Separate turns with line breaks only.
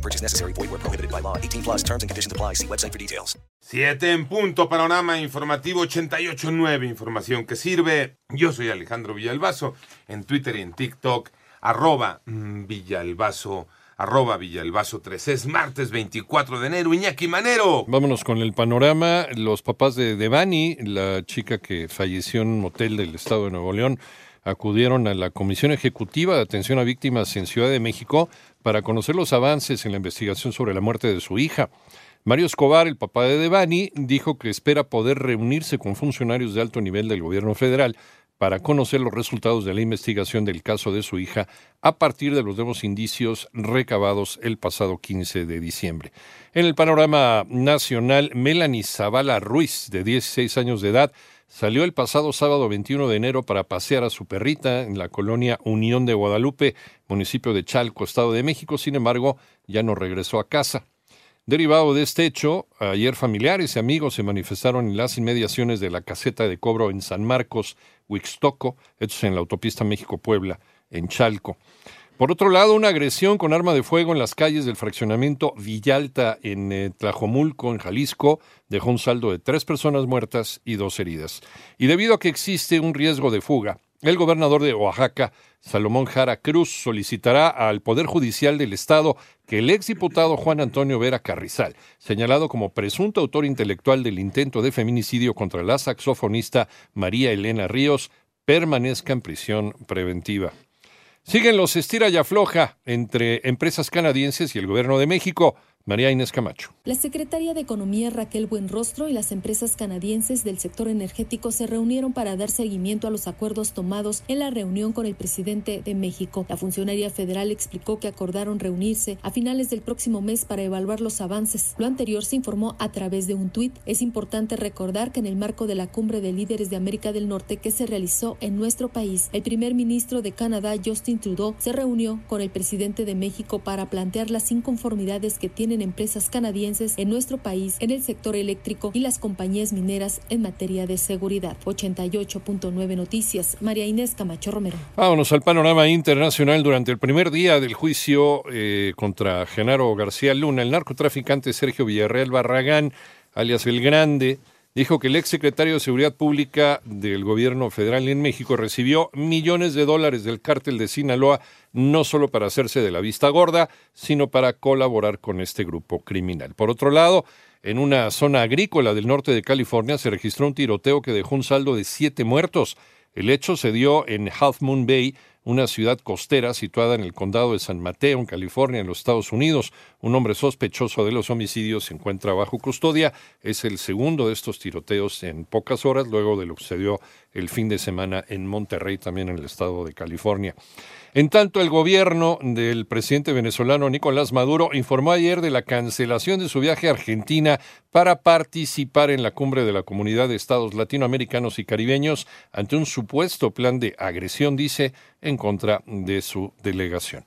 No purchase necessary. Void where prohibited by law. 18 plus terms and conditions apply. See website for details.
Siete en punto, panorama informativo 88.9, información que sirve. Yo soy Alejandro Villalbazo, en Twitter y en TikTok, arroba mm, Villalbazo, arroba Villalbazo 3. Es martes 24 de enero, Iñaki Manero.
Vámonos con el panorama. Los papás de Devani, la chica que falleció en un motel del estado de Nuevo León, acudieron a la Comisión Ejecutiva de Atención a Víctimas en Ciudad de México para conocer los avances en la investigación sobre la muerte de su hija. Mario Escobar, el papá de Devani, dijo que espera poder reunirse con funcionarios de alto nivel del gobierno federal para conocer los resultados de la investigación del caso de su hija a partir de los nuevos indicios recabados el pasado 15 de diciembre. En el panorama nacional, Melanie Zavala Ruiz, de 16 años de edad, salió el pasado sábado 21 de enero para pasear a su perrita en la colonia Unión de Guadalupe, municipio de Chalco, Estado de México. Sin embargo, ya no regresó a casa. Derivado de este hecho, ayer familiares y amigos se manifestaron en las inmediaciones de la caseta de cobro en San Marcos, Huixtoco, hechos en la autopista México-Puebla, en Chalco. Por otro lado, una agresión con arma de fuego en las calles del fraccionamiento Villalta en eh, Tlajomulco, en Jalisco, dejó un saldo de tres personas muertas y dos heridas. Y debido a que existe un riesgo de fuga, el gobernador de Oaxaca, Salomón Jara Cruz, solicitará al Poder Judicial del Estado que el exdiputado Juan Antonio Vera Carrizal, señalado como presunto autor intelectual del intento de feminicidio contra la saxofonista María Elena Ríos, permanezca en prisión preventiva. Siguen los estira y afloja entre empresas canadienses y el gobierno de México. María Inés Camacho.
La secretaria de Economía Raquel Buenrostro y las empresas canadienses del sector energético se reunieron para dar seguimiento a los acuerdos tomados en la reunión con el presidente de México. La funcionaria federal explicó que acordaron reunirse a finales del próximo mes para evaluar los avances. Lo anterior se informó a través de un tuit. Es importante recordar que en el marco de la cumbre de líderes de América del Norte que se realizó en nuestro país, el primer ministro de Canadá, Justin Trudeau, se reunió con el presidente de México para plantear las inconformidades que tiene en empresas canadienses en nuestro país en el sector eléctrico y las compañías mineras en materia de seguridad. 88.9 Noticias, María Inés Camacho Romero.
Vámonos al panorama internacional. Durante el primer día del juicio eh, contra Genaro García Luna, el narcotraficante Sergio Villarreal Barragán, alias El Grande, dijo que el exsecretario de Seguridad Pública del gobierno federal en México recibió millones de dólares del cártel de Sinaloa, no solo para hacerse de la vista gorda, sino para colaborar con este grupo criminal. Por otro lado, en una zona agrícola del norte de California se registró un tiroteo que dejó un saldo de siete muertos. El hecho se dio en Half Moon Bay, una ciudad costera situada en el condado de San Mateo, en California, en los Estados Unidos. Un hombre sospechoso de los homicidios se encuentra bajo custodia. Es el segundo de estos tiroteos en pocas horas, luego de lo que sucedió el fin de semana en Monterrey, también en el estado de California. En tanto, el gobierno del presidente venezolano Nicolás Maduro informó ayer de la cancelación de su viaje a Argentina para participar en la cumbre de la Comunidad de Estados Latinoamericanos y Caribeños ante un supuesto plan de agresión, dice, en contra de su delegación.